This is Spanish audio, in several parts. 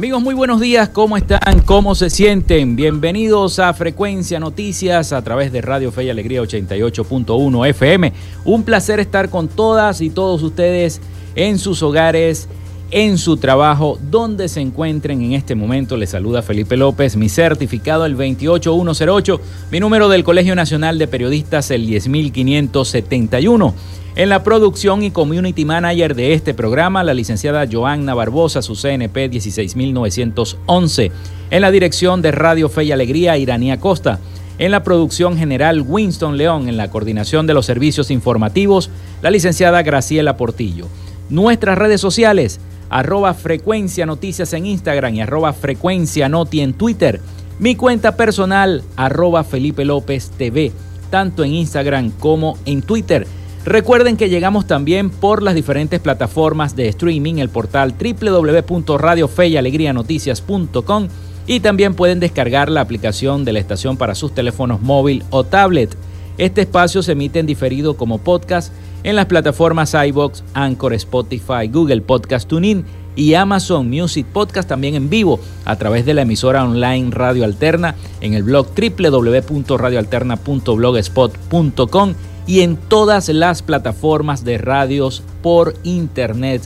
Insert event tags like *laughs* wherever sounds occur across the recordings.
Amigos, muy buenos días, ¿cómo están? ¿Cómo se sienten? Bienvenidos a Frecuencia Noticias a través de Radio Fe y Alegría 88.1 FM. Un placer estar con todas y todos ustedes en sus hogares, en su trabajo, donde se encuentren en este momento. Les saluda Felipe López, mi certificado el 28108, mi número del Colegio Nacional de Periodistas el 10571. En la producción y community manager de este programa, la licenciada Joanna Barbosa, su CNP 16911. En la dirección de Radio Fe y Alegría, Iranía Costa. En la producción general, Winston León. En la coordinación de los servicios informativos, la licenciada Graciela Portillo. Nuestras redes sociales, arroba frecuencia noticias en Instagram y arroba frecuencia noti en Twitter. Mi cuenta personal, arroba Felipe López TV, tanto en Instagram como en Twitter. Recuerden que llegamos también por las diferentes plataformas de streaming, el portal www.radiofeyalegrianoticias.com y también pueden descargar la aplicación de la estación para sus teléfonos móvil o tablet. Este espacio se emite en diferido como podcast en las plataformas iBox, Anchor, Spotify, Google Podcast Tuning y Amazon Music Podcast también en vivo a través de la emisora online Radio Alterna en el blog www.radioalterna.blogspot.com y en todas las plataformas de radios por internet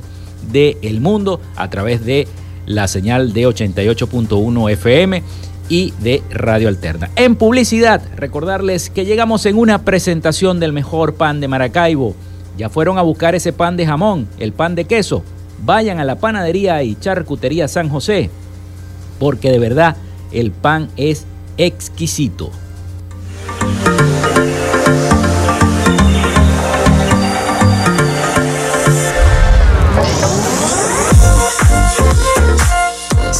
del el mundo a través de la señal de 88.1 FM y de Radio Alterna. En publicidad, recordarles que llegamos en una presentación del mejor pan de Maracaibo. Ya fueron a buscar ese pan de jamón, el pan de queso. Vayan a la panadería y charcutería San José, porque de verdad el pan es exquisito.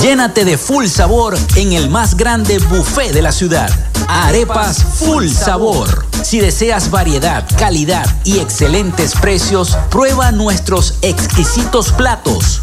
Llénate de full sabor en el más grande buffet de la ciudad. Arepas Full Sabor. Si deseas variedad, calidad y excelentes precios, prueba nuestros exquisitos platos.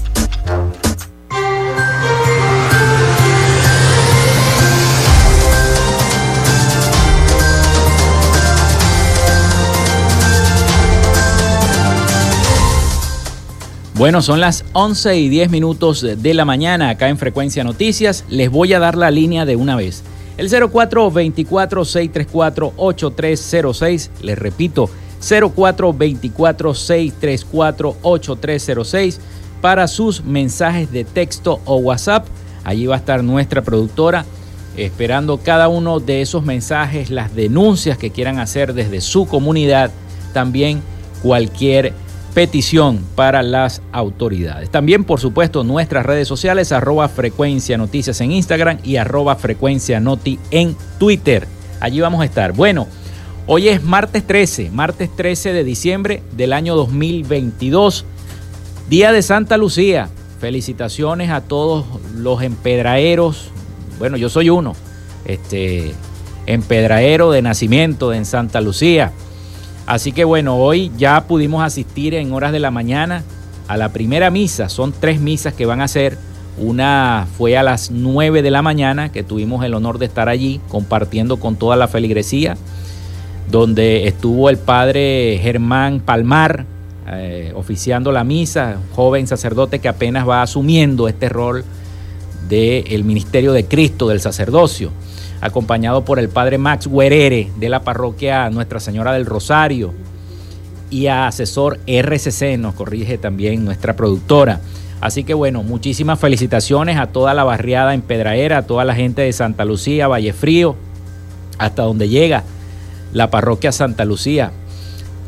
Bueno, son las 11 y 10 minutos de la mañana acá en Frecuencia Noticias. Les voy a dar la línea de una vez. El 0424-634-8306. Les repito, 0424-634-8306 para sus mensajes de texto o WhatsApp. Allí va a estar nuestra productora esperando cada uno de esos mensajes, las denuncias que quieran hacer desde su comunidad, también cualquier petición para las autoridades. También, por supuesto, nuestras redes sociales, arroba frecuencia noticias en Instagram y arroba frecuencia noti en Twitter. Allí vamos a estar. Bueno, hoy es martes 13, martes 13 de diciembre del año 2022, día de Santa Lucía. Felicitaciones a todos los empedraeros. Bueno, yo soy uno, este empedraero de nacimiento en Santa Lucía. Así que bueno, hoy ya pudimos asistir en horas de la mañana a la primera misa. Son tres misas que van a ser. Una fue a las 9 de la mañana, que tuvimos el honor de estar allí compartiendo con toda la feligresía, donde estuvo el padre Germán Palmar eh, oficiando la misa, joven sacerdote que apenas va asumiendo este rol del ministerio de Cristo, del sacerdocio acompañado por el padre Max Guerere de la parroquia Nuestra Señora del Rosario y a asesor RCC, nos corrige también nuestra productora. Así que bueno, muchísimas felicitaciones a toda la barriada en Pedraera, a toda la gente de Santa Lucía, Vallefrío, hasta donde llega la parroquia Santa Lucía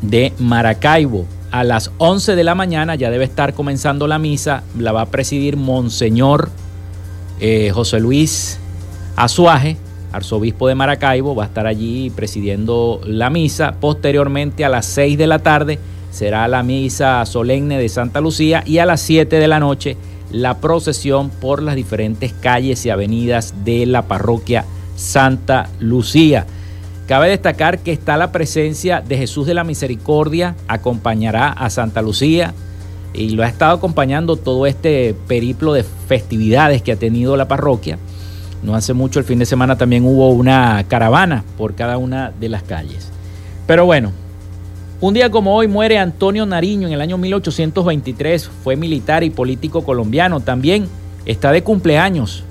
de Maracaibo. A las 11 de la mañana ya debe estar comenzando la misa, la va a presidir Monseñor eh, José Luis Azuaje, arzobispo de Maracaibo, va a estar allí presidiendo la misa. Posteriormente a las 6 de la tarde será la misa solemne de Santa Lucía y a las 7 de la noche la procesión por las diferentes calles y avenidas de la parroquia Santa Lucía. Cabe destacar que está la presencia de Jesús de la Misericordia, acompañará a Santa Lucía y lo ha estado acompañando todo este periplo de festividades que ha tenido la parroquia. No hace mucho, el fin de semana también hubo una caravana por cada una de las calles. Pero bueno, un día como hoy muere Antonio Nariño en el año 1823. Fue militar y político colombiano. También está de cumpleaños.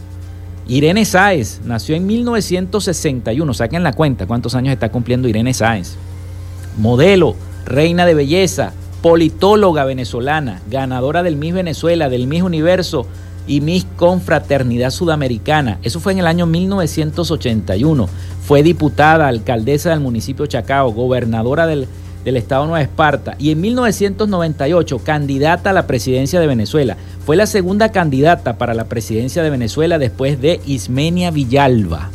Irene Sáez nació en 1961. Saquen la cuenta cuántos años está cumpliendo Irene Sáez. Modelo, reina de belleza, politóloga venezolana, ganadora del Miss Venezuela, del Miss Universo y Miss Confraternidad Sudamericana. Eso fue en el año 1981. Fue diputada, alcaldesa del municipio Chacao, gobernadora del, del estado Nueva Esparta y en 1998 candidata a la presidencia de Venezuela. Fue la segunda candidata para la presidencia de Venezuela después de Ismenia Villalba.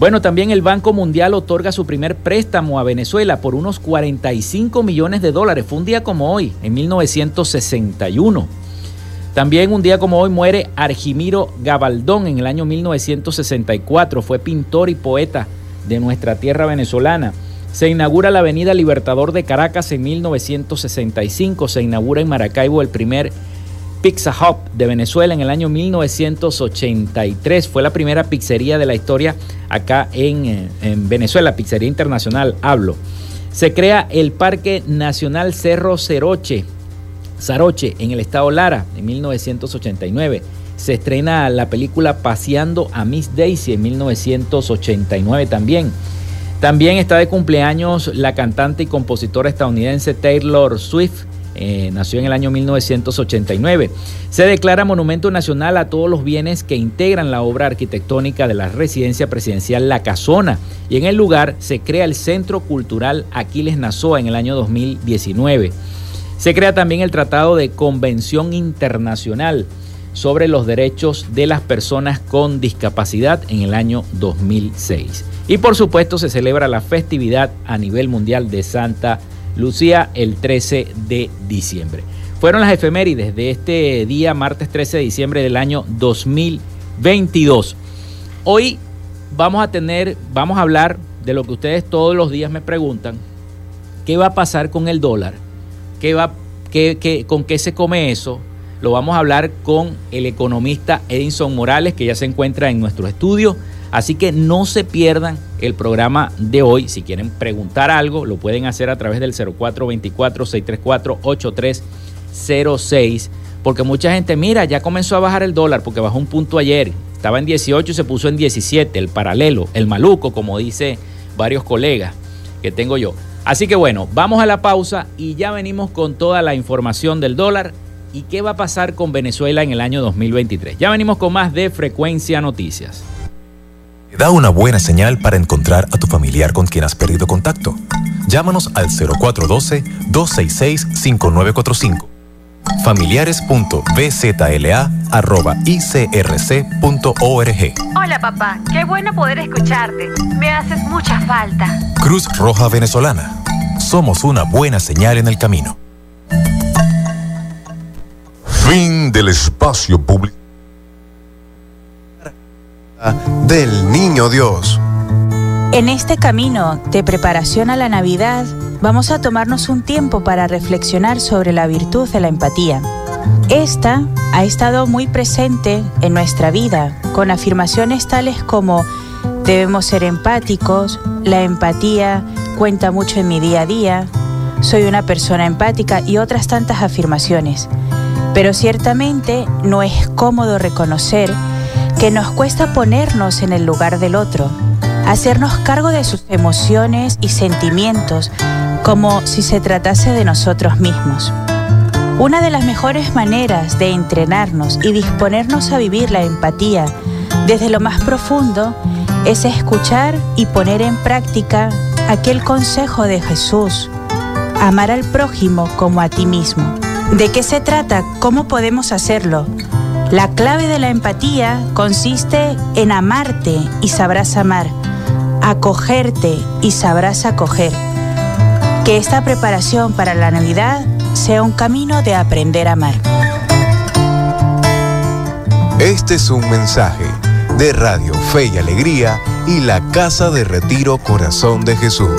Bueno, también el Banco Mundial otorga su primer préstamo a Venezuela por unos 45 millones de dólares. Fue un día como hoy, en 1961. También un día como hoy muere Argimiro Gabaldón en el año 1964. Fue pintor y poeta de nuestra tierra venezolana. Se inaugura la Avenida Libertador de Caracas en 1965. Se inaugura en Maracaibo el primer Pizza Hut de Venezuela en el año 1983. Fue la primera pizzería de la historia acá en, eh, en Venezuela, pizzería internacional, hablo. Se crea el Parque Nacional Cerro Ceroche Zaroche en el estado Lara en 1989. Se estrena la película Paseando a Miss Daisy en 1989 también. También está de cumpleaños la cantante y compositora estadounidense Taylor Swift. Eh, nació en el año 1989. Se declara monumento nacional a todos los bienes que integran la obra arquitectónica de la residencia presidencial La Casona y en el lugar se crea el Centro Cultural Aquiles Nazoa en el año 2019. Se crea también el Tratado de Convención Internacional. sobre los derechos de las personas con discapacidad en el año 2006. Y por supuesto se celebra la festividad a nivel mundial de Santa Lucía el 13 de diciembre. Fueron las efemérides de este día, martes 13 de diciembre del año 2022. Hoy vamos a tener, vamos a hablar de lo que ustedes todos los días me preguntan, ¿qué va a pasar con el dólar? ¿Qué va, qué, ¿Con qué se come eso? Lo vamos a hablar con el economista Edinson Morales, que ya se encuentra en nuestro estudio. Así que no se pierdan el programa de hoy. Si quieren preguntar algo, lo pueden hacer a través del 0424-634-8306. Porque mucha gente, mira, ya comenzó a bajar el dólar porque bajó un punto ayer. Estaba en 18 y se puso en 17, el paralelo, el maluco, como dice varios colegas que tengo yo. Así que bueno, vamos a la pausa y ya venimos con toda la información del dólar y qué va a pasar con Venezuela en el año 2023. Ya venimos con más de Frecuencia Noticias. Da una buena señal para encontrar a tu familiar con quien has perdido contacto. Llámanos al 0412-266-5945 familiares.bzla.icrc.org. Hola papá, qué bueno poder escucharte. Me haces mucha falta. Cruz Roja Venezolana. Somos una buena señal en el camino. Fin del espacio público. Del Niño Dios. En este camino de preparación a la Navidad, vamos a tomarnos un tiempo para reflexionar sobre la virtud de la empatía. Esta ha estado muy presente en nuestra vida, con afirmaciones tales como debemos ser empáticos, la empatía cuenta mucho en mi día a día, soy una persona empática y otras tantas afirmaciones. Pero ciertamente no es cómodo reconocer que nos cuesta ponernos en el lugar del otro, hacernos cargo de sus emociones y sentimientos como si se tratase de nosotros mismos. Una de las mejores maneras de entrenarnos y disponernos a vivir la empatía desde lo más profundo es escuchar y poner en práctica aquel consejo de Jesús, amar al prójimo como a ti mismo. ¿De qué se trata? ¿Cómo podemos hacerlo? La clave de la empatía consiste en amarte y sabrás amar, acogerte y sabrás acoger que esta preparación para la Navidad sea un camino de aprender a amar. Este es un mensaje de Radio Fe y Alegría y la Casa de Retiro Corazón de Jesús.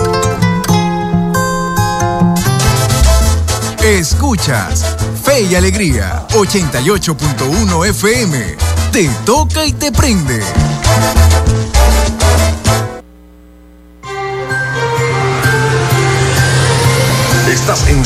Escuchas Fe y Alegría 88.1 FM. Te toca y te prende.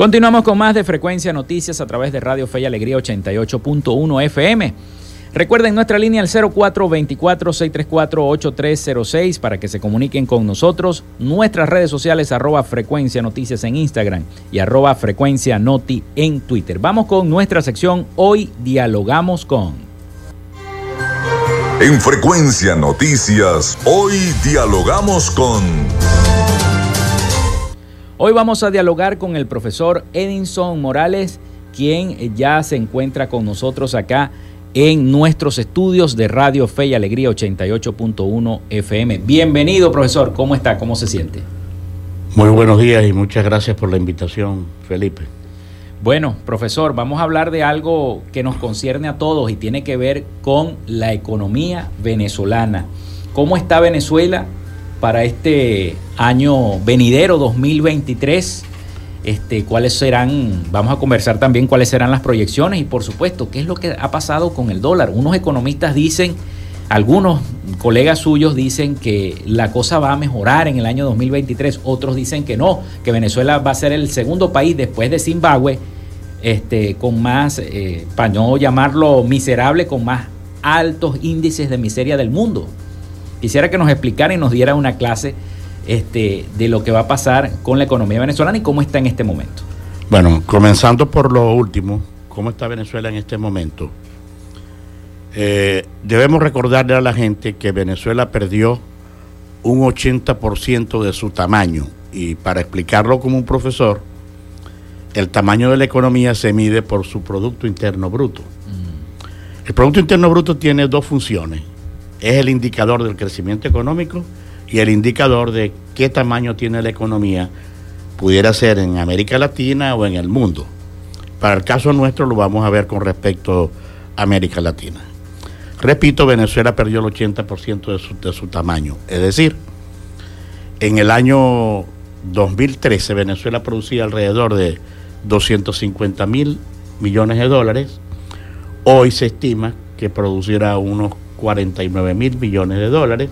Continuamos con más de Frecuencia Noticias a través de Radio Fe y Alegría 88.1 FM. Recuerden nuestra línea al 0424-634-8306 para que se comuniquen con nosotros. Nuestras redes sociales arroba Frecuencia Noticias en Instagram y arroba Frecuencia Noti en Twitter. Vamos con nuestra sección Hoy Dialogamos con. En Frecuencia Noticias, hoy dialogamos con... Hoy vamos a dialogar con el profesor Edinson Morales, quien ya se encuentra con nosotros acá en nuestros estudios de Radio Fe y Alegría 88.1 FM. Bienvenido, profesor. ¿Cómo está? ¿Cómo se siente? Muy buenos días y muchas gracias por la invitación, Felipe. Bueno, profesor, vamos a hablar de algo que nos concierne a todos y tiene que ver con la economía venezolana. ¿Cómo está Venezuela para este año venidero 2023. Este, cuáles serán, vamos a conversar también cuáles serán las proyecciones y por supuesto, qué es lo que ha pasado con el dólar. Unos economistas dicen, algunos colegas suyos dicen que la cosa va a mejorar en el año 2023, otros dicen que no, que Venezuela va a ser el segundo país después de Zimbabue, este, con más, eh, para no llamarlo miserable, con más altos índices de miseria del mundo. Quisiera que nos explicara y nos diera una clase este, de lo que va a pasar con la economía venezolana y cómo está en este momento. Bueno, comenzando por lo último, ¿cómo está Venezuela en este momento? Eh, debemos recordarle a la gente que Venezuela perdió un 80% de su tamaño y para explicarlo como un profesor, el tamaño de la economía se mide por su Producto Interno Bruto. Mm. El Producto Interno Bruto tiene dos funciones. Es el indicador del crecimiento económico y el indicador de qué tamaño tiene la economía, pudiera ser en América Latina o en el mundo. Para el caso nuestro lo vamos a ver con respecto a América Latina. Repito, Venezuela perdió el 80% de su, de su tamaño. Es decir, en el año 2013 Venezuela producía alrededor de 250 mil millones de dólares. Hoy se estima que producirá unos 49 mil millones de dólares.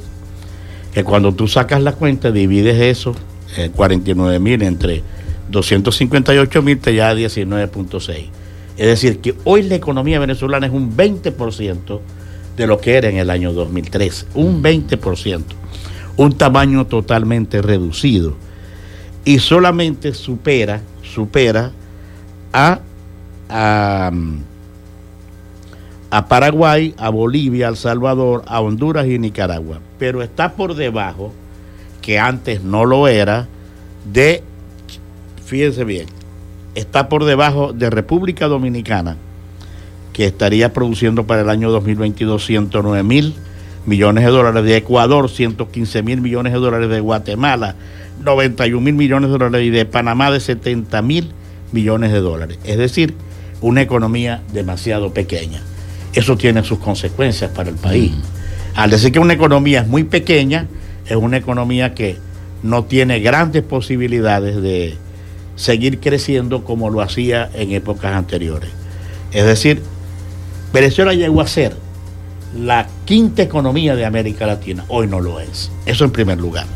Que cuando tú sacas la cuenta, divides eso, 49 eh, mil entre 258 mil, te da 19.6. Es decir, que hoy la economía venezolana es un 20% de lo que era en el año 2013. Un 20%. Un tamaño totalmente reducido. Y solamente supera, supera a, Paraguay, a Bolivia, a El Salvador, a Honduras y Nicaragua. Pero está por debajo, que antes no lo era, de, fíjense bien, está por debajo de República Dominicana, que estaría produciendo para el año 2022 109 mil millones de dólares, de Ecuador 115 mil millones de dólares, de Guatemala 91 mil millones de dólares y de Panamá de 70 mil millones de dólares. Es decir, una economía demasiado pequeña. Eso tiene sus consecuencias para el país. Mm. Al decir que una economía es muy pequeña, es una economía que no tiene grandes posibilidades de seguir creciendo como lo hacía en épocas anteriores. Es decir, Venezuela llegó a ser la quinta economía de América Latina, hoy no lo es. Eso en primer lugar.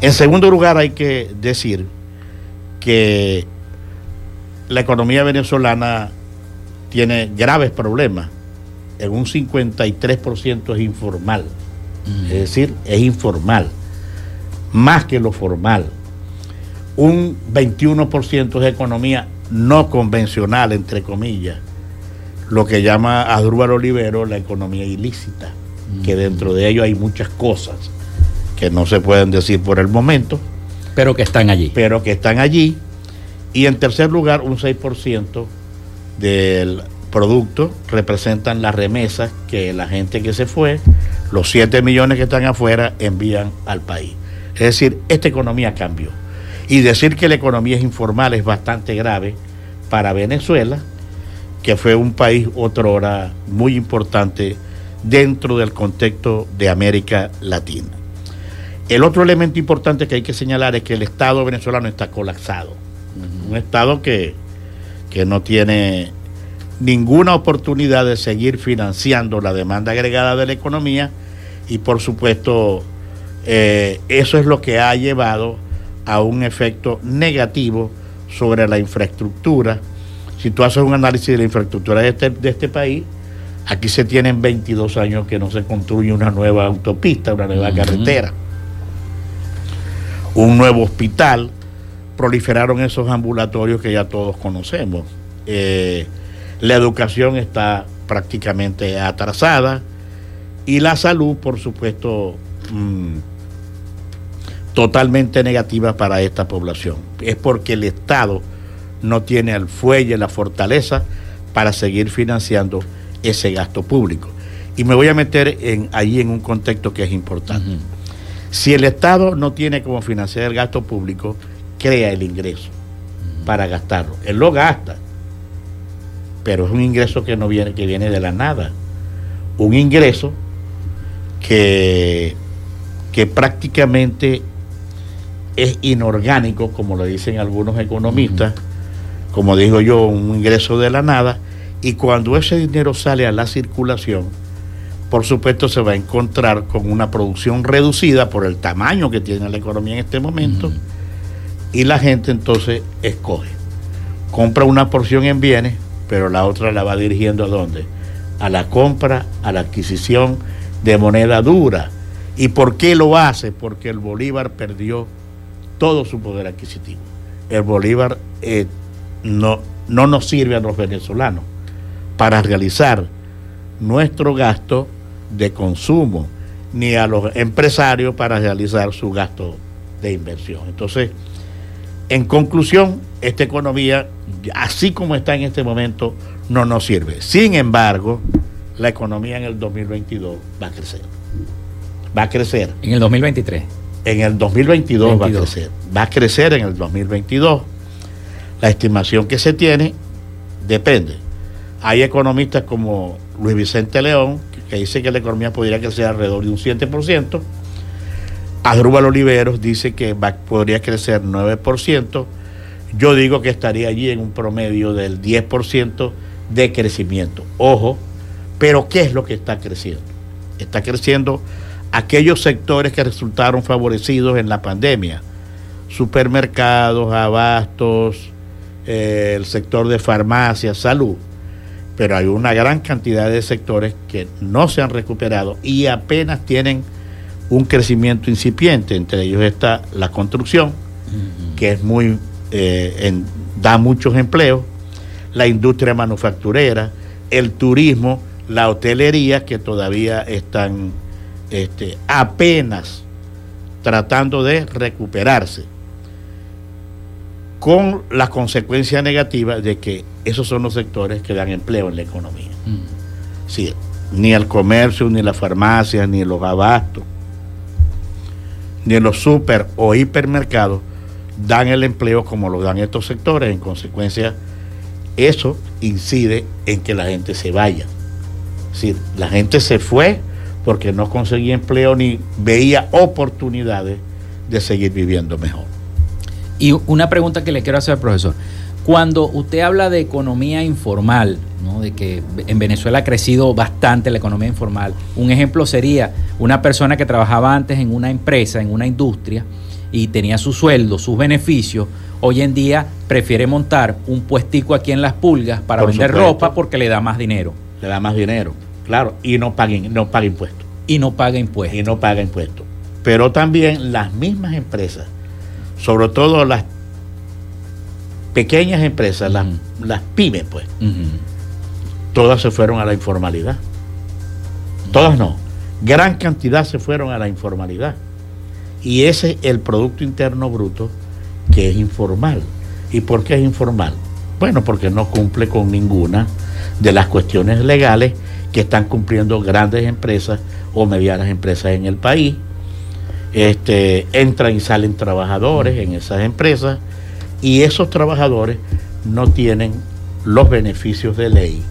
En segundo lugar hay que decir que la economía venezolana tiene graves problemas. En un 53% es informal. Mm. Es decir, es informal. Más que lo formal. Un 21% es economía no convencional, entre comillas. Lo que llama Adrúbal Olivero la economía ilícita. Que dentro de ello hay muchas cosas que no se pueden decir por el momento. Pero que están allí. Pero que están allí y en tercer lugar, un 6% del producto representan las remesas que la gente que se fue, los 7 millones que están afuera, envían al país. Es decir, esta economía cambió. Y decir que la economía es informal es bastante grave para Venezuela, que fue un país otrora muy importante dentro del contexto de América Latina. El otro elemento importante que hay que señalar es que el Estado venezolano está colapsado un Estado que, no tiene ninguna oportunidad de seguir financiando la demanda agregada de la economía y por supuesto eh, eso es lo que ha llevado a un efecto negativo sobre la infraestructura. Si tú haces un análisis de la infraestructura de este, de este país, aquí se tienen 22 años que no se construye una nueva autopista, una nueva carretera, un nuevo hospital, proliferaron esos ambulatorios que ya todos conocemos. Eh, la educación está prácticamente atrasada y la salud, por supuesto, mm, totalmente negativa para esta población. Es porque el Estado no tiene el fuelle, la fortaleza para seguir financiando ese gasto público. Y me voy a meter en, ahí en un contexto que es importante. Si el Estado no tiene como financiar el gasto público, crea el ingreso para gastarlo. Él lo gasta, pero es un ingreso que no viene, que viene de la nada. Un ingreso que, que prácticamente es inorgánico, como lo dicen algunos economistas, como digo yo, un ingreso de la nada, y cuando ese dinero sale a la circulación, por supuesto se va a encontrar con una producción reducida por el tamaño que tiene la economía en este momento y la gente entonces escoge. Compra una porción en bienes, pero la otra la va dirigiendo a dónde? a la compra, a la adquisición de moneda dura. ¿Y por qué lo hace? Porque el Bolívar perdió todo su poder adquisitivo. El Bolívar eh, no, no nos sirve a los venezolanos para realizar nuestro gasto de consumo, ni a los empresarios para realizar su gasto de inversión. Entonces, en conclusión, esta economía, así como está en este momento, no nos sirve. Sin embargo, la economía en el 2022 va a crecer. Va a crecer. En el 2023. En el 2022 va a crecer. Va a crecer en el 2022. La estimación que se tiene depende. Hay economistas como Luis Vicente León, que dice que la economía podría crecer alrededor de un 7%. Adrúbal Oliveros dice que podría crecer 9%. Yo digo que estaría allí en un promedio del 10% de crecimiento. Ojo, pero ¿qué es lo que está creciendo? Está creciendo aquellos sectores que resultaron favorecidos en la pandemia. Supermercados, abastos, eh, el sector de farmacias, salud. Pero hay una gran cantidad de sectores que no se han recuperado y apenas tienen un crecimiento incipiente. Entre ellos está la construcción, que es muy eh, da muchos empleos, la industria manufacturera, el turismo, la hotelería, que todavía están este, apenas tratando de recuperarse, con la consecuencia negativa de que esos son los sectores que dan empleo en la economía. ni el comercio, ni la farmacia, ni los abastos, ni los super o hipermercados dan el empleo como lo dan estos sectores. En consecuencia, eso incide en que la gente se vaya. Es la gente se fue porque no conseguía empleo ni veía oportunidades de seguir viviendo mejor. Y una pregunta que le quiero hacer al profesor. Cuando usted habla de economía informal, ¿no? de que en Venezuela ha crecido bastante la economía informal, un ejemplo sería una persona que trabajaba antes en una empresa, en una industria, y tenía su sueldo, sus beneficios, hoy en día prefiere montar un puestico aquí en las pulgas para vender ropa porque le da más dinero. Le da más dinero, claro, y no paga, no paga impuestos. Y no paga impuestos. Y no paga impuestos. Pero también las mismas empresas, sobre todo las pequeñas empresas, las, las, pymes, pues, todas se fueron a la informalidad. Todas no. Gran cantidad se fueron a la informalidad. Y ese es el Producto Interno Bruto que es informal. ¿Y por qué es informal? Bueno, porque no cumple con ninguna de las cuestiones legales que están cumpliendo grandes empresas o medianas empresas en el país. Este, entran y salen trabajadores en esas empresas y esos trabajadores no tienen los beneficios de ley,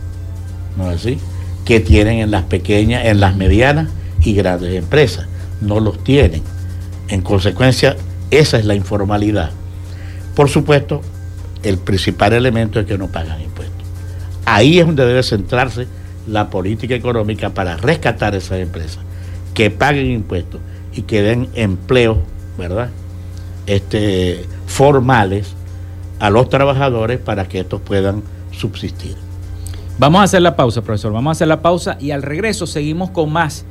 ¿no es así? Que tienen en las pequeñas, en las medianas y grandes empresas. No los tienen. En consecuencia, esa es la informalidad. Por supuesto, el principal elemento es que no pagan impuestos. Ahí es donde debe centrarse la política económica para rescatar esas empresas, que paguen impuestos y que den empleo, ¿verdad? Este, formales a los trabajadores para que estos puedan subsistir. Vamos a hacer la pausa, profesor. Vamos a hacer la pausa y al regreso seguimos con más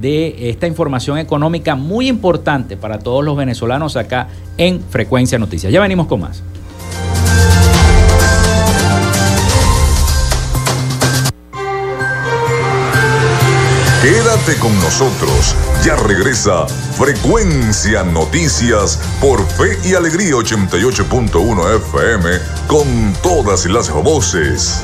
de esta información económica muy importante para todos los venezolanos acá en Frecuencia Noticias. Ya venimos con más. Quédate con nosotros. Ya regresa Frecuencia Noticias por Fe y Alegría 88.1 FM con todas las voces.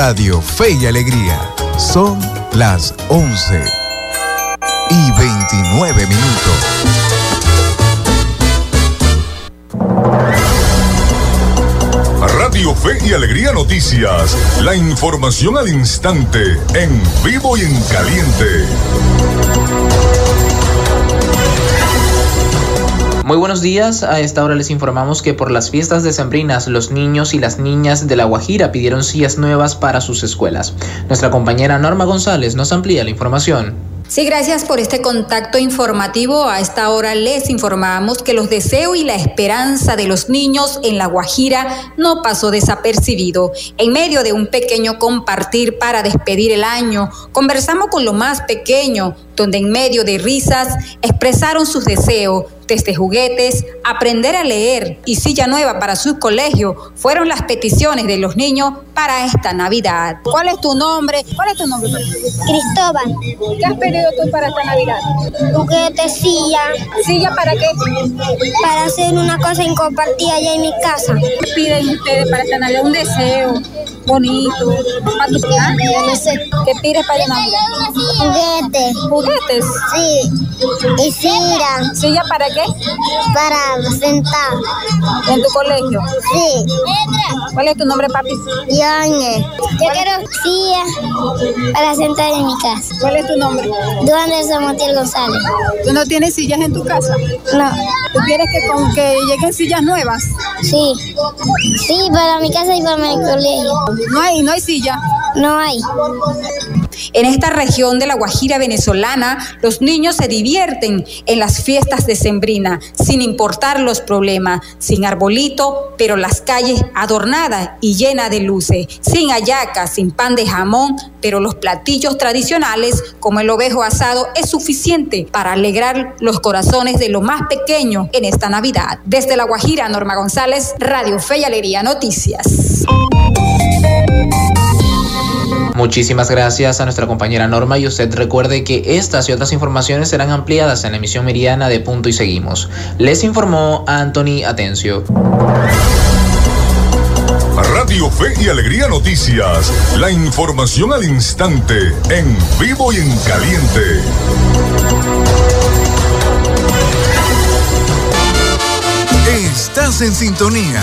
Radio Fe y Alegría. Son las 11 y 29 minutos. Radio Fe y Alegría Noticias. La información al instante, en vivo y en caliente. Muy buenos días, a esta hora les informamos que por las fiestas decembrinas los niños y las niñas de La Guajira pidieron sillas nuevas para sus escuelas. Nuestra compañera Norma González nos amplía la información. Sí, gracias por este contacto informativo. A esta hora les informamos que los deseos y la esperanza de los niños en La Guajira no pasó desapercibido. En medio de un pequeño compartir para despedir el año, conversamos con lo más pequeño, donde en medio de risas expresaron sus deseos desde juguetes, aprender a leer y silla nueva para su colegio fueron las peticiones de los niños para esta Navidad. ¿Cuál es tu nombre? ¿Cuál es tu nombre? Cristóbal. ¿Qué has pedido tú para esta Navidad? Juguete, silla. ¿Silla para qué? Para hacer una cosa incompartida allá en mi casa. ¿Qué piden ustedes para esta Navidad? Un deseo bonito. ¿Para tu ¿Ah? No sé. ¿Qué pides para Navidad? Juguetes. ¿Juguetes? Sí. Y silla. ¿Silla para qué? Para sentar. ¿En tu colegio? Sí. ¿Cuál es tu nombre, papi? Yoñe. Yo quiero silla para sentar en mi casa. ¿Cuál es tu nombre? Duane Samontiel González. ¿Tú no tienes sillas en tu casa? No. ¿Tú quieres que, con, que lleguen sillas nuevas? Sí. Sí, para mi casa y para mi colegio. No hay, no hay silla. No hay. En esta región de la Guajira venezolana, los niños se divierten en las fiestas de Sembrina, sin importar los problemas, sin arbolito, pero las calles adornadas y llenas de luces, sin hallacas, sin pan de jamón, pero los platillos tradicionales, como el ovejo asado, es suficiente para alegrar los corazones de los más pequeños en esta Navidad. Desde la Guajira, Norma González, Radio Fe y Alegría Noticias. Muchísimas gracias a nuestra compañera Norma y usted recuerde que estas y otras informaciones serán ampliadas en la emisión meridiana de Punto y Seguimos. Les informó Anthony Atencio. Radio Fe y Alegría Noticias. La información al instante, en vivo y en caliente. Estás en sintonía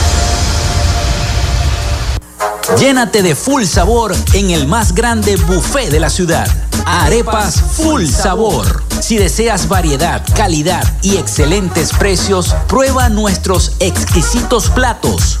Llénate de full sabor en el más grande buffet de la ciudad. Arepas Full Sabor. Si deseas variedad, calidad y excelentes precios, prueba nuestros exquisitos platos.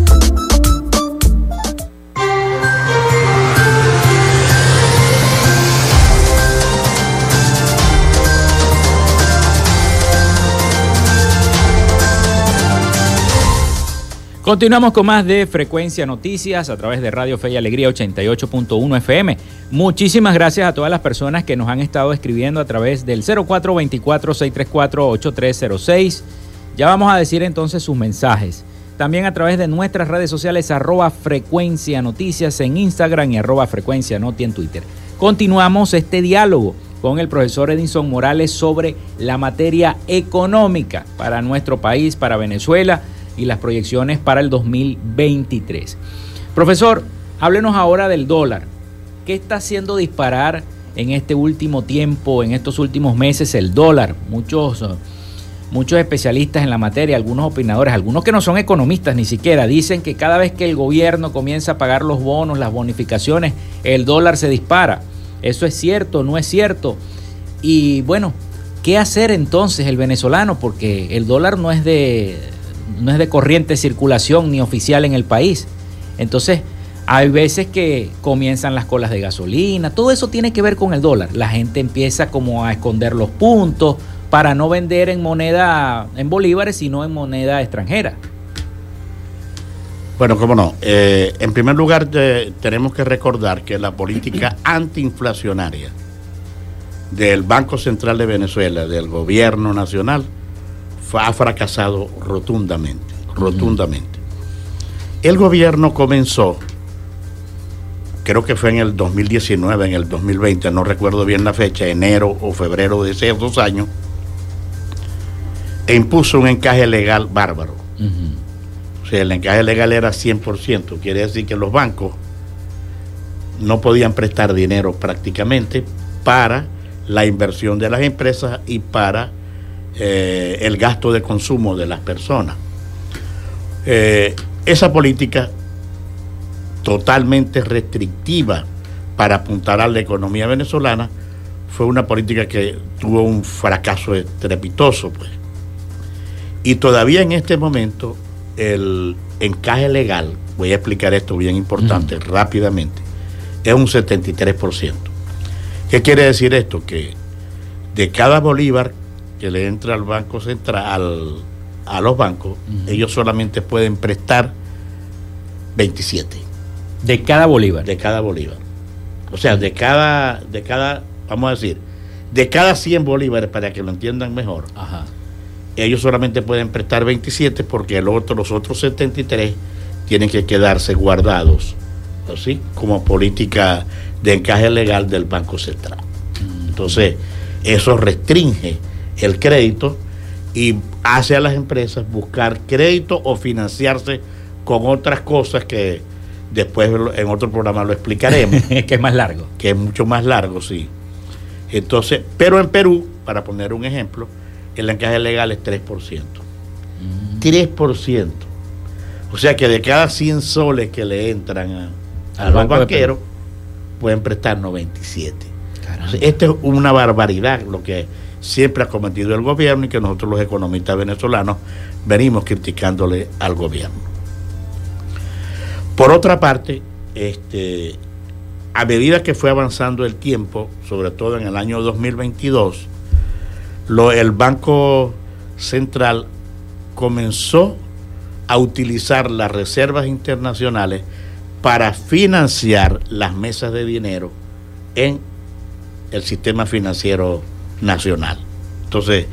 Continuamos con más de Frecuencia Noticias a través de Radio Fe y Alegría 88.1 FM. Muchísimas gracias a todas las personas que nos han estado escribiendo a través del 0424-634-8306. Ya vamos a decir entonces sus mensajes. También a través de nuestras redes sociales arroba Frecuencia Noticias en Instagram y arroba Frecuencia Noti en Twitter. Continuamos este diálogo con el profesor Edinson Morales sobre la materia económica para nuestro país, para Venezuela y las proyecciones para el 2023. Profesor, háblenos ahora del dólar. ¿Qué está haciendo disparar en este último tiempo, en estos últimos meses, el dólar? Muchos, muchos especialistas en la materia, algunos opinadores, algunos que no son economistas ni siquiera, dicen que cada vez que el gobierno comienza a pagar los bonos, las bonificaciones, el dólar se dispara. ¿Eso es cierto? ¿No es cierto? Y bueno, ¿qué hacer entonces el venezolano? Porque el dólar no es de no es de corriente circulación ni oficial en el país. Entonces, hay veces que comienzan las colas de gasolina, todo eso tiene que ver con el dólar. La gente empieza como a esconder los puntos para no vender en moneda, en bolívares, sino en moneda extranjera. Bueno, cómo no. Eh, en primer lugar, tenemos que recordar que la política antiinflacionaria del Banco Central de Venezuela, del gobierno nacional, ha fracasado rotundamente, rotundamente. El gobierno comenzó, creo que fue en el 2019, en el 2020, no recuerdo bien la fecha, enero o febrero de esos dos años, e impuso un encaje legal bárbaro. O sea, el encaje legal era 100%, quiere decir que los bancos no podían prestar dinero prácticamente para la inversión de las empresas y para eh, el gasto de consumo de las personas. Eh, esa política totalmente restrictiva para apuntar a la economía venezolana fue una política que tuvo un fracaso estrepitoso. Pues. Y todavía en este momento el encaje legal, voy a explicar esto bien importante rápidamente, es un 73%. ¿Qué quiere decir esto? Que de cada bolívar que le entra al Banco Central, a los bancos, ellos solamente pueden prestar 27. De cada bolívar. De cada bolívar. O sea, de cada, de cada, vamos a decir, de cada 100 bolívares, para que lo entiendan mejor, ellos solamente pueden prestar 27 porque el otro, los otros 73 tienen que quedarse guardados, así como política de encaje legal del Banco Central. Entonces, eso restringe el crédito y hace a las empresas buscar crédito o financiarse con otras cosas que después en otro programa lo explicaremos. *laughs* que es más largo. Que es mucho más largo, sí. Entonces, pero en Perú, para poner un ejemplo, el encaje legal es 3%. 3%. Mm. O sea que de cada 100 soles que le entran a, los banqueros, pueden prestar 97. Esto es una barbaridad lo que siempre ha cometido el gobierno y que nosotros los economistas venezolanos venimos criticándole al gobierno. Por otra parte, este, a medida que fue avanzando el tiempo, sobre todo en el año 2022, lo, el Banco Central comenzó a utilizar las reservas internacionales para financiar las mesas de dinero en el sistema financiero nacional. Entonces,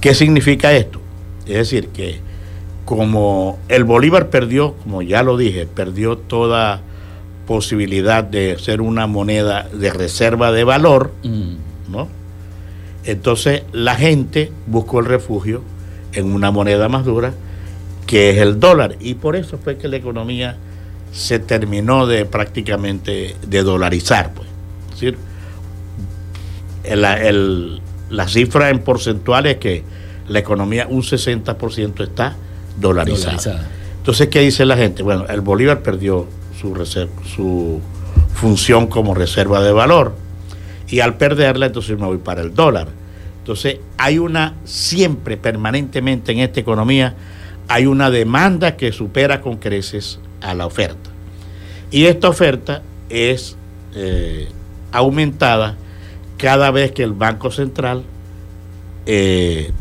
¿qué significa esto? Es decir, que como el Bolívar perdió, como ya lo dije, perdió toda posibilidad de ser una moneda de reserva de valor, mm. ¿no? Entonces la gente buscó el refugio en una moneda más dura, que es el dólar, y por eso fue que la economía se terminó de prácticamente de dolarizar, pues. Es decir, la cifra en porcentuales es que la economía un 60% está dolarizada. Entonces, ¿qué dice la gente? Bueno, el Bolívar perdió su, su función como reserva de valor y al perderla, entonces me voy para el dólar. Entonces, hay una, siempre, permanentemente en esta economía, hay una demanda que supera con creces a la oferta. Y esta oferta es eh, aumentada cada vez que el Banco Central eh,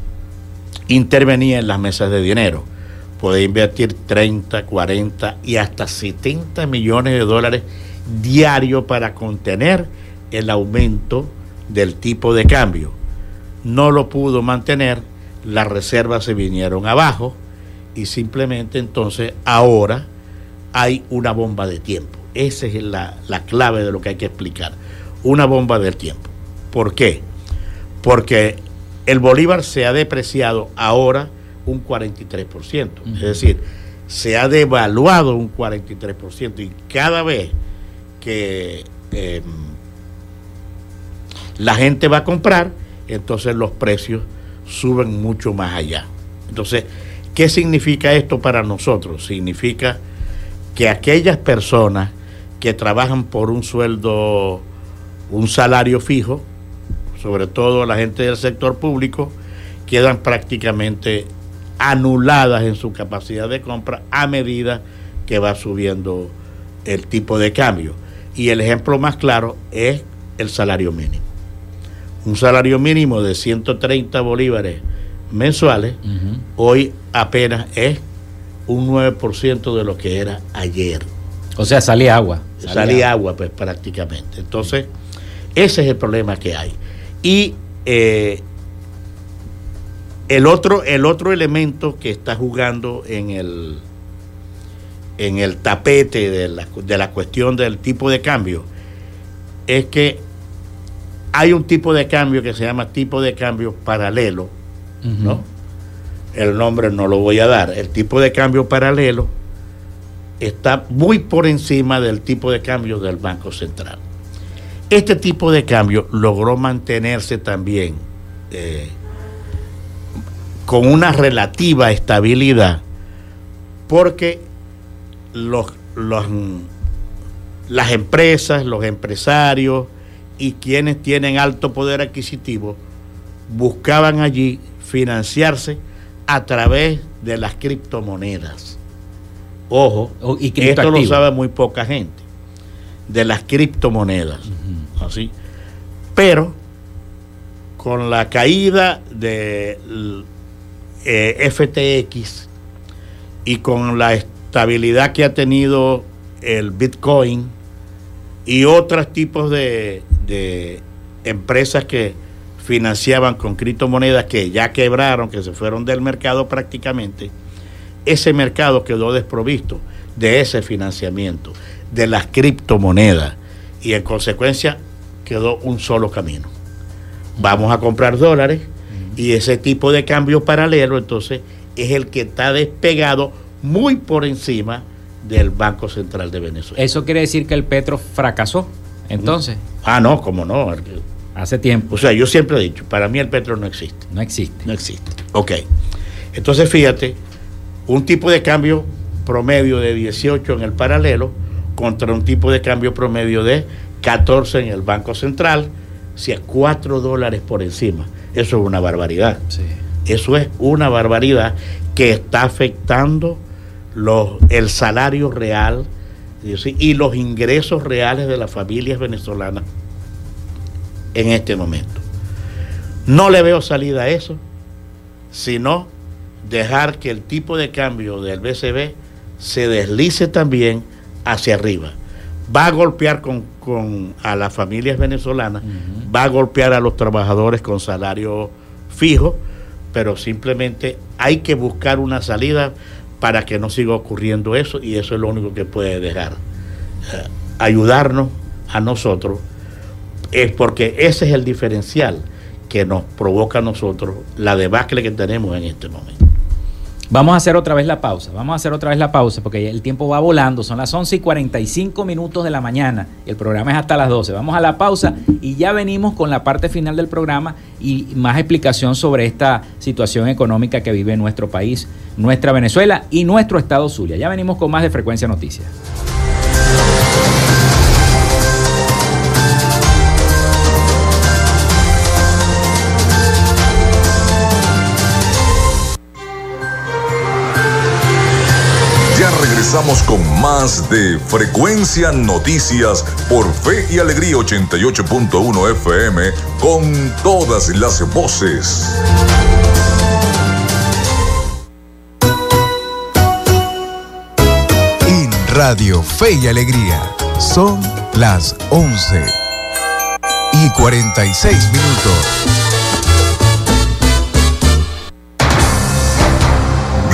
intervenía en las mesas de dinero. Puede invertir 30, 40 y hasta 70 millones de dólares diarios para contener el aumento del tipo de cambio. No lo pudo mantener, las reservas se vinieron abajo y simplemente entonces ahora hay una bomba de tiempo. Esa es la clave de lo que hay que explicar. Una bomba del tiempo. ¿Por qué? Porque el bolívar se ha depreciado ahora un 43%. Es decir, se ha devaluado un 43%. Y cada vez que em, la gente va a comprar, entonces los precios suben mucho más allá. Entonces, ¿qué significa esto para nosotros? Significa que aquellas personas que trabajan por un sueldo, un salario fijo, sobre todo la gente del sector público, quedan prácticamente anuladas en su capacidad de compra a medida que va subiendo el tipo de cambio. Y el ejemplo más claro es el salario mínimo. Un salario mínimo de 130 bolívares mensuales, hoy apenas es un 9% de lo que era ayer. O sea, salía agua. Salía, agua. pues prácticamente. Entonces, ese es el problema que hay. Y eh, el, otro, el otro elemento que está jugando en el, en el tapete de la, de la cuestión del tipo de cambio es que hay un tipo de cambio que se llama tipo de cambio paralelo, ¿no? El nombre no lo voy a dar. El tipo de cambio paralelo está muy por encima del tipo de cambio del Banco Central. Este tipo de cambio logró mantenerse también eh, con una relativa estabilidad porque los, las empresas, los empresarios y quienes tienen alto poder adquisitivo buscaban allí financiarse a través de las criptomonedas. Ojo, y esto lo sabe muy poca gente, de las criptomonedas así. Pero con la caída de eh, FTX y con la estabilidad que ha tenido el Bitcoin y otros tipos de, de empresas que financiaban con criptomonedas que ya quebraron, que se fueron del mercado prácticamente, ese mercado quedó desprovisto de ese financiamiento, de las criptomonedas. Y en consecuencia quedó un solo camino. Vamos a comprar dólares y ese tipo de cambio paralelo entonces es el que está despegado muy por encima del Banco Central de Venezuela. ¿Eso quiere decir que el Petro fracasó entonces? Ah, no, como no. Hace tiempo. O sea, yo siempre he dicho, para mí el Petro no existe. No existe. No existe. Ok. Entonces fíjate, un tipo de cambio promedio de 18 en el paralelo contra un tipo de cambio promedio de 14 en el Banco Central, si es 4 dólares por encima. Eso es una barbaridad. Eso es una barbaridad que está afectando los, el salario real y los ingresos reales de las familias venezolanas en este momento. No le veo salida a eso, sino dejar que el tipo de cambio del BCB se deslice también hacia arriba. Va a golpear con, con a las familias venezolanas, va a golpear a los trabajadores con salario fijo, pero simplemente hay que buscar una salida para que no siga ocurriendo eso y eso es lo único que puede dejar. Eh, ayudarnos a nosotros es porque ese es el diferencial que nos provoca a nosotros la debacle que tenemos en este momento. Vamos a hacer otra vez la pausa, vamos a hacer otra vez la pausa porque el tiempo va volando, son las 11 y 45 minutos de la mañana, el programa es hasta las 12, vamos a la pausa y ya venimos con la parte final del programa y más explicación sobre esta situación económica que vive nuestro país, nuestra Venezuela y nuestro estado Zulia. Ya venimos con más de Frecuencia Noticias. Regresamos con más de Frecuencia Noticias por Fe y Alegría 88.1 FM con todas las voces. En Radio Fe y Alegría son las 11 y 46 minutos.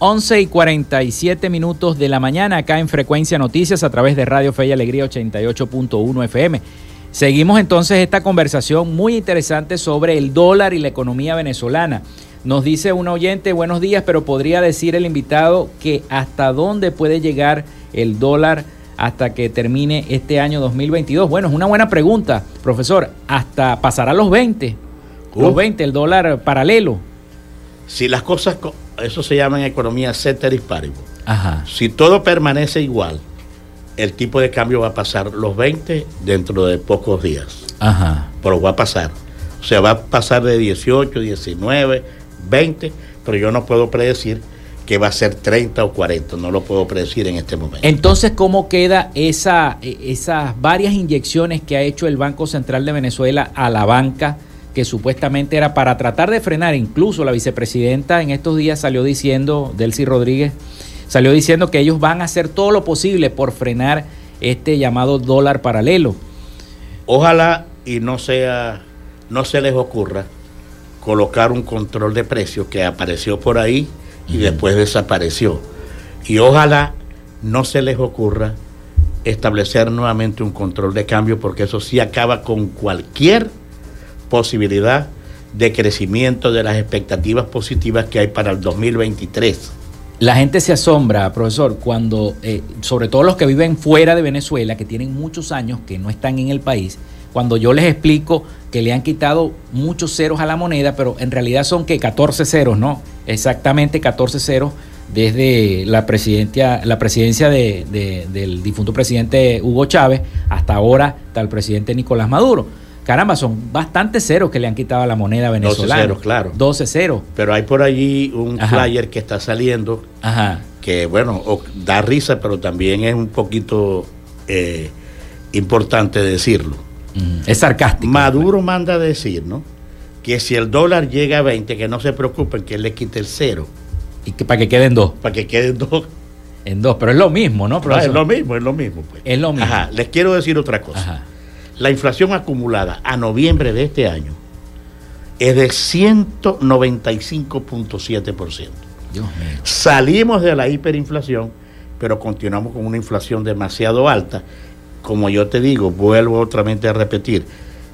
11 y 47 minutos de la mañana acá en Frecuencia Noticias a través de Radio Fe y Alegría 88.1 FM. Seguimos entonces esta conversación muy interesante sobre el dólar y la economía venezolana. Nos dice un oyente, buenos días, pero podría decir el invitado que hasta dónde puede llegar el dólar hasta que termine este año 2022. Bueno, es una buena pregunta, profesor. Hasta pasará los 20, los 20, el dólar paralelo. Si las cosas eso se llama en economía ceteris paribus. Si todo permanece igual, el tipo de cambio va a pasar los 20 dentro de pocos días. Ajá. Pero va a pasar. O sea, va a pasar de 18, 19, 20, pero yo no puedo predecir que va a ser 30 o 40, no lo puedo predecir en este momento. Entonces, ¿cómo queda esa, e, esas varias inyecciones que ha hecho el Banco Central de Venezuela a la banca? Que supuestamente era para tratar de frenar, incluso la vicepresidenta en estos días salió diciendo, Delcy Rodríguez, salió diciendo que ellos van a hacer todo lo posible por frenar este llamado dólar paralelo. Ojalá y no sea, no se les ocurra colocar un control de precios que apareció por ahí y después desapareció. Y ojalá no se les ocurra establecer nuevamente un control de cambio porque eso sí acaba con cualquier posibilidad de crecimiento de las expectativas positivas que hay para el 2023. La gente se asombra, profesor, cuando, eh, sobre todo los que viven fuera de Venezuela, que tienen muchos años que no están en el país, cuando yo les explico que le han quitado muchos ceros a la moneda, pero en realidad son que 14 ceros, ¿no? Exactamente 14 ceros desde la, presidencia, la presidencia del difunto presidente Hugo Chávez hasta ahora hasta el presidente Nicolás Maduro caramba, son bastantes ceros que le han quitado a la moneda venezolana. 12 ceros, claro. 12 ceros. Pero hay por allí un flyer que está saliendo que, bueno, da risa, pero también es un poquito eh, importante decirlo. Es sarcástico. Maduro manda a decir, ¿no? Que si el dólar llega a 20, que no se preocupen, que él le quite el cero. Y que para que queden dos. Para que queden dos. En dos, pero es lo mismo, ¿no? Ah, es lo mismo, es lo mismo. Pues. Es lo mismo. Ajá, les quiero decir otra cosa. Ajá la inflación acumulada a noviembre de este año es de 195.7%. Dios mío. Salimos de la hiperinflación, pero continuamos con una inflación demasiado alta. Como yo te digo, vuelvo otra vez a repetir,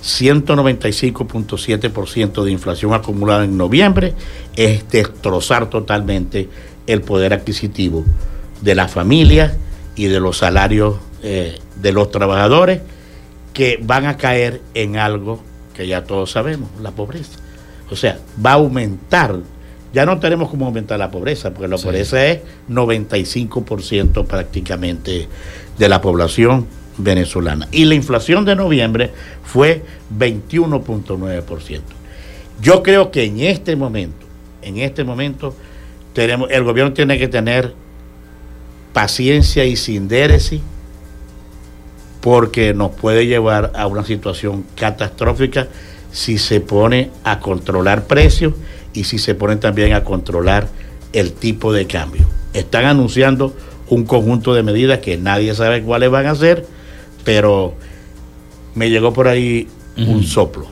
195.7% de inflación acumulada en noviembre es destrozar totalmente el poder adquisitivo de las familias y de los salarios eh, de los trabajadores que van a caer en algo que ya todos sabemos, la pobreza. O sea, va a aumentar. Ya no tenemos cómo aumentar la pobreza, porque la Sí. pobreza es 95% prácticamente de la población venezolana. Y la inflación de noviembre fue 21.9%. Yo creo que en este momento, en este momento, tenemos, el gobierno tiene que tener paciencia y sindéresis porque nos puede llevar a una situación catastrófica si se pone a controlar precios y si se pone también a controlar el tipo de cambio. Están anunciando un conjunto de medidas que nadie sabe cuáles van a ser, pero me llegó por ahí un soplo,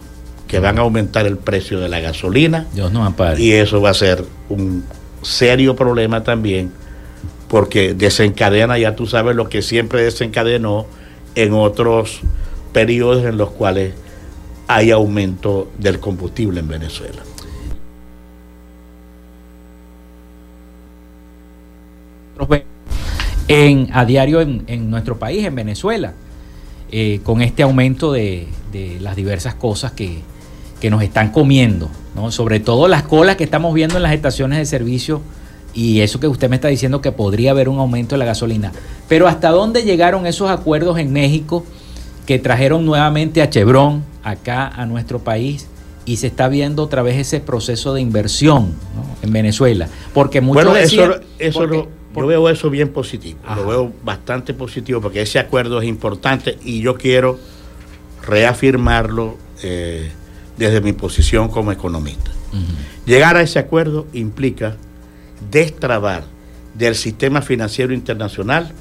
que van a aumentar el precio de la gasolina Dios nos ampare. y eso va a ser un serio problema también, porque desencadena, ya tú sabes lo que siempre desencadenó en otros periodos en los cuales hay aumento del combustible en Venezuela. en, a diario en, en nuestro país, en Venezuela, eh, con este aumento de, de las diversas cosas que, que nos están comiendo, ¿no? sobre todo las colas que estamos viendo en las estaciones de servicio y eso que usted me está diciendo que podría haber un aumento de la gasolina. Pero ¿hasta dónde llegaron esos acuerdos en México que trajeron nuevamente a Chevron acá a nuestro país? Y se está viendo otra vez ese proceso de inversión ¿no? en Venezuela. Porque muchos Bueno, decían- eso, eso porque- lo- yo veo eso bien positivo, lo veo bastante positivo porque ese acuerdo es importante y yo quiero reafirmarlo eh, desde mi posición como economista. Llegar a ese acuerdo implica destrabar del sistema financiero internacional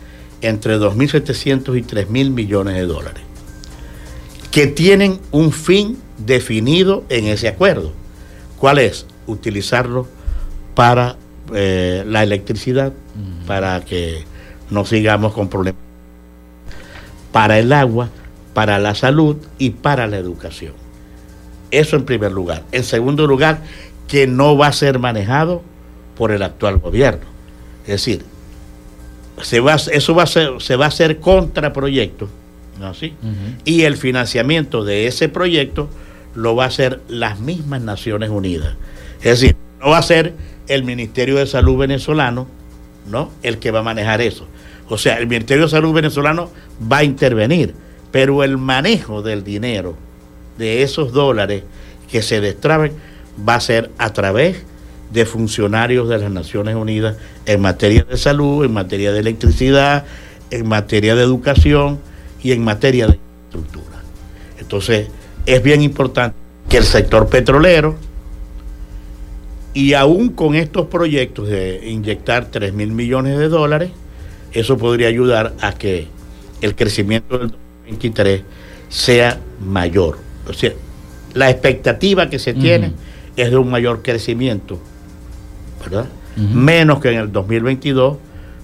entre 2.700 y 3.000 millones de dólares, que tienen un fin definido en ese acuerdo. ¿Cuál es? Utilizarlo para eh, la electricidad, para que no sigamos con problemas, para el agua, para la salud y para la educación. Eso en primer lugar. En segundo lugar, que no va a ser manejado por el actual gobierno. Es decir, se va, eso va a ser, se va a hacer contra proyecto, ¿no así? Y el financiamiento de ese proyecto lo va a hacer las mismas Naciones Unidas. Es decir, no va a ser el Ministerio de Salud venezolano, ¿no? El que va a manejar eso. O sea, el Ministerio de Salud venezolano va a intervenir, pero el manejo del dinero, de esos dólares que se destraben, va a ser a través de funcionarios de las Naciones Unidas en materia de salud, en materia de electricidad, en materia de educación y en materia de infraestructura. Entonces, es bien importante que el sector petrolero, y aún con estos proyectos de inyectar 3 mil millones de dólares, eso podría ayudar a que el crecimiento del 2023 sea mayor. O sea, la expectativa que se tiene es de un mayor crecimiento, ¿verdad? Menos que en el 2022,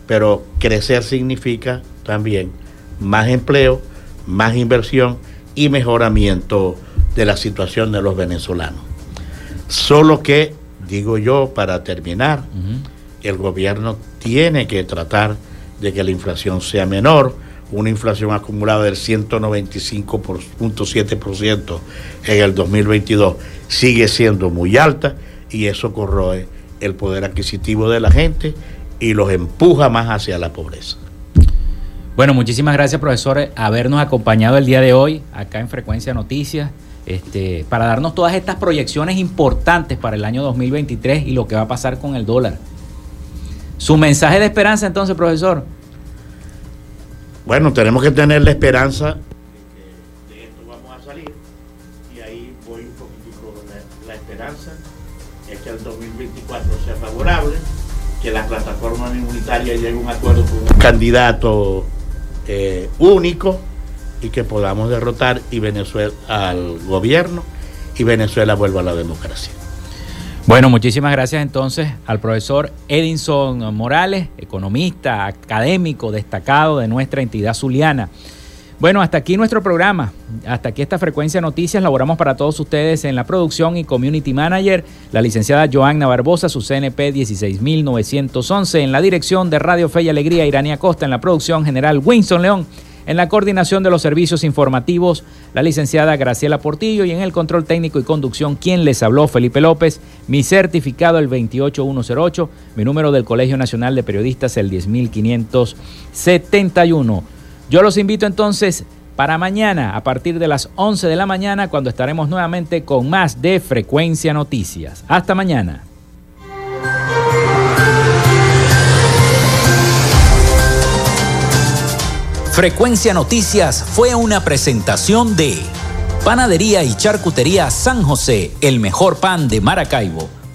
pero crecer significa también más empleo, más inversión y mejoramiento de la situación de los venezolanos. Solo que, digo yo, para terminar, el gobierno tiene que tratar de que la inflación sea menor, una inflación acumulada del 195.7% en el 2022 sigue siendo muy alta y eso corroe el poder adquisitivo de la gente y los empuja más hacia la pobreza. Bueno, muchísimas gracias, profesor, habernos acompañado el día de hoy acá en Frecuencia Noticias, este, para darnos todas estas proyecciones importantes para el año 2023 y lo que va a pasar con el dólar. Su mensaje de esperanza, entonces, profesor. Bueno, tenemos que tener la esperanza favorable, que la plataforma inmunitaria llegue a un acuerdo con un candidato eh, único y que podamos derrotar y Venezuela al gobierno y Venezuela vuelva a la democracia. Bueno, muchísimas gracias entonces al profesor Edinson Morales, economista, académico destacado de nuestra entidad zuliana. Bueno, hasta aquí nuestro programa, hasta aquí esta frecuencia de noticias, laboramos para todos ustedes en la producción y community manager, la licenciada Joanna Barbosa, su CNP 16911, en la dirección de Radio Fe y Alegría, Irania Costa, en la producción general Winston León, en la coordinación de los servicios informativos, la licenciada Graciela Portillo y en el control técnico y conducción, quien les habló, Felipe López, mi certificado el 28108, mi número del Colegio Nacional de Periodistas el 10571. Yo los invito entonces para mañana a partir de las 11 de la mañana cuando estaremos nuevamente con más de Frecuencia Noticias. Hasta mañana. Frecuencia Noticias fue una presentación de Panadería y Charcutería San José, el mejor pan de Maracaibo